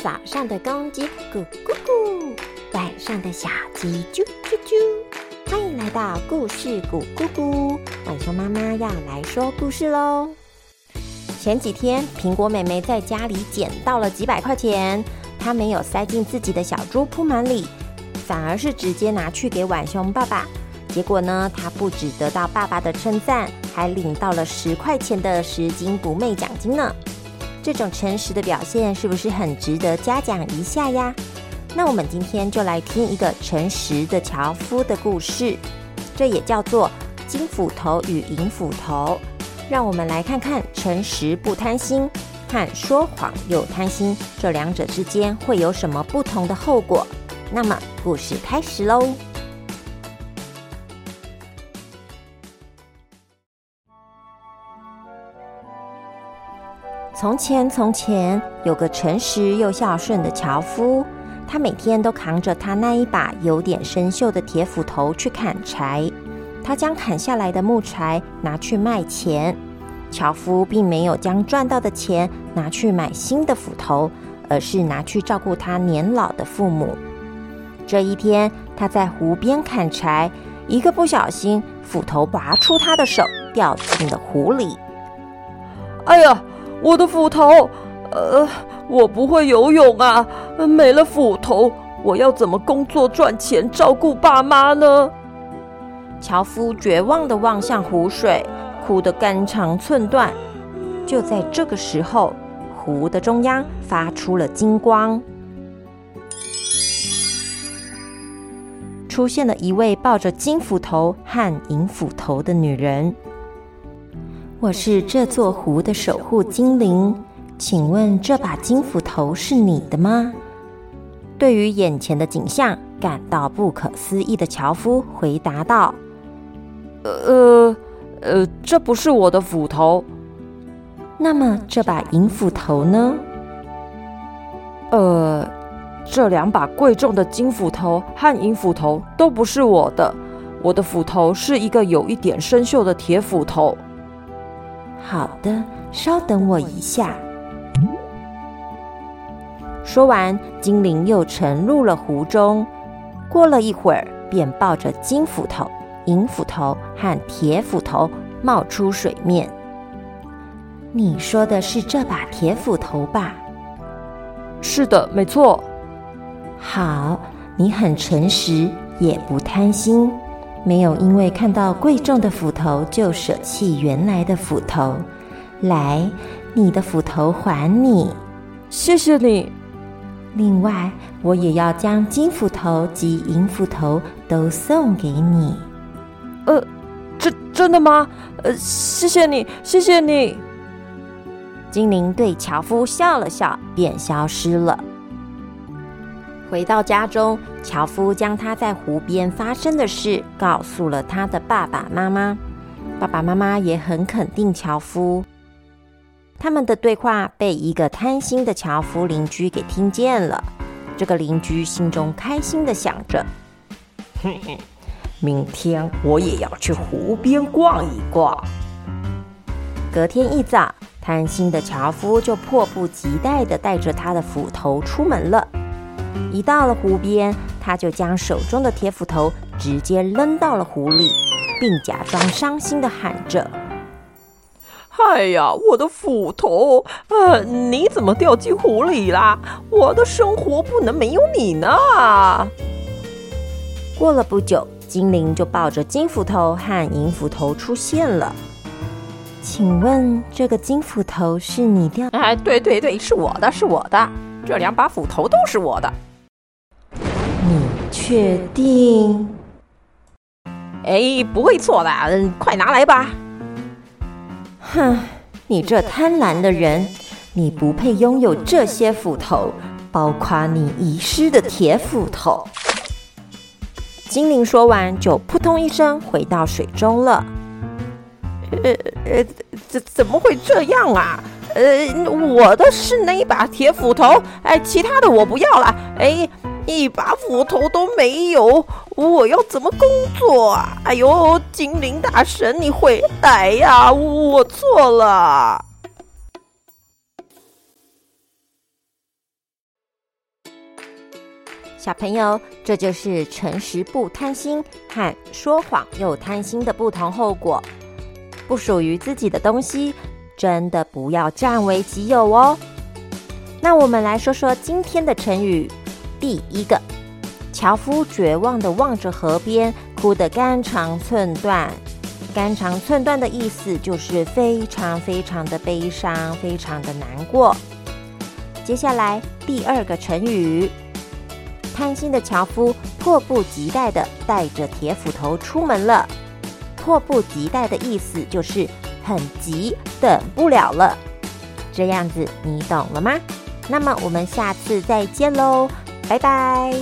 早上的公鸡咕咕咕，晚上的小鸡啾啾啾。欢迎来到故事咕咕咕，晚熊妈妈要来说故事喽。前几天，苹果妹妹在家里捡到了几百块钱，她没有塞进自己的小猪铺满里，反而是直接拿去给晚熊爸爸。结果呢，她不只得到爸爸的称赞，还领到了十块钱的拾金不昧奖金呢。这种诚实的表现是不是很值得嘉奖一下呀？那我们今天就来听一个诚实的樵夫的故事，这也叫做金斧头与银斧头。让我们来看看诚实不贪心和说谎又贪心这两者之间会有什么不同的后果。那么故事开始喽。从前，从前有个诚实又孝顺的樵夫，他每天都扛着他那一把有点生锈的铁斧头去砍柴。他将砍下来的木柴拿去卖钱。樵夫并没有将赚到的钱拿去买新的斧头，而是拿去照顾他年老的父母。这一天，他在湖边砍柴，一个不小心，斧头拔出他的手，掉进了湖里。哎呀！我的斧头，呃，我不会游泳啊，没了斧头，我要怎么工作赚钱照顾爸妈呢？樵夫绝望的望向湖水，哭得肝肠寸断。就在这个时候，湖的中央发出了金光，出现了一位抱着金斧头和银斧头的女人。我是这座湖的守护精灵，请问这把金斧头是你的吗？对于眼前的景象感到不可思议的樵夫回答道：“呃呃，这不是我的斧头。那么这把银斧头呢？呃，这两把贵重的金斧头和银斧头都不是我的，我的斧头是一个有一点生锈的铁斧头。”好的，稍等我一下。说完，精灵又沉入了湖中。过了一会儿，便抱着金斧头、银斧头和铁斧头冒出水面。你说的是这把铁斧头吧？是的，没错。好，你很诚实，也不贪心。没有因为看到贵重的斧头就舍弃原来的斧头。来，你的斧头还你，谢谢你。另外，我也要将金斧头及银斧头都送给你。呃，真真的吗？呃，谢谢你，谢谢你。精灵对樵夫笑了笑，便消失了。回到家中，樵夫将他在湖边发生的事告诉了他的爸爸妈妈。爸爸妈妈也很肯定樵夫。他们的对话被一个贪心的樵夫邻居给听见了。这个邻居心中开心的想着：“哼哼，明天我也要去湖边逛一逛。”隔天一早，贪心的樵夫就迫不及待的带着他的斧头出门了。一到了湖边，他就将手中的铁斧头直接扔到了湖里，并假装伤心的喊着：“哎呀，我的斧头！呃，你怎么掉进湖里啦？我的生活不能没有你呢！”过了不久，精灵就抱着金斧头和银斧头出现了。请问这个金斧头是你掉？哎，对对对，是我的，是我的。这两把斧头都是我的。你确定？哎，不会错的，快拿来吧！哼，你这贪婪的人，你不配拥有这些斧头，包括你遗失的铁斧头。精灵说完，就扑通一声回到水中了。呃呃，怎怎么会这样啊？呃，我的是那一把铁斧头，哎，其他的我不要了，哎。一把斧头都没有，我要怎么工作啊？哎呦，精灵大神，你回来呀！我错了。小朋友，这就是诚实不贪心和说谎又贪心的不同后果。不属于自己的东西，真的不要占为己有哦。那我们来说说今天的成语。第一个，樵夫绝望的望着河边，哭得肝肠寸断。肝肠寸断的意思就是非常非常的悲伤，非常的难过。接下来第二个成语。贪心的樵夫迫不及待地带着铁斧头出门了。迫不及待的意思就是很急，等不了了。这样子你懂了吗？那么我们下次再见喽，拜拜。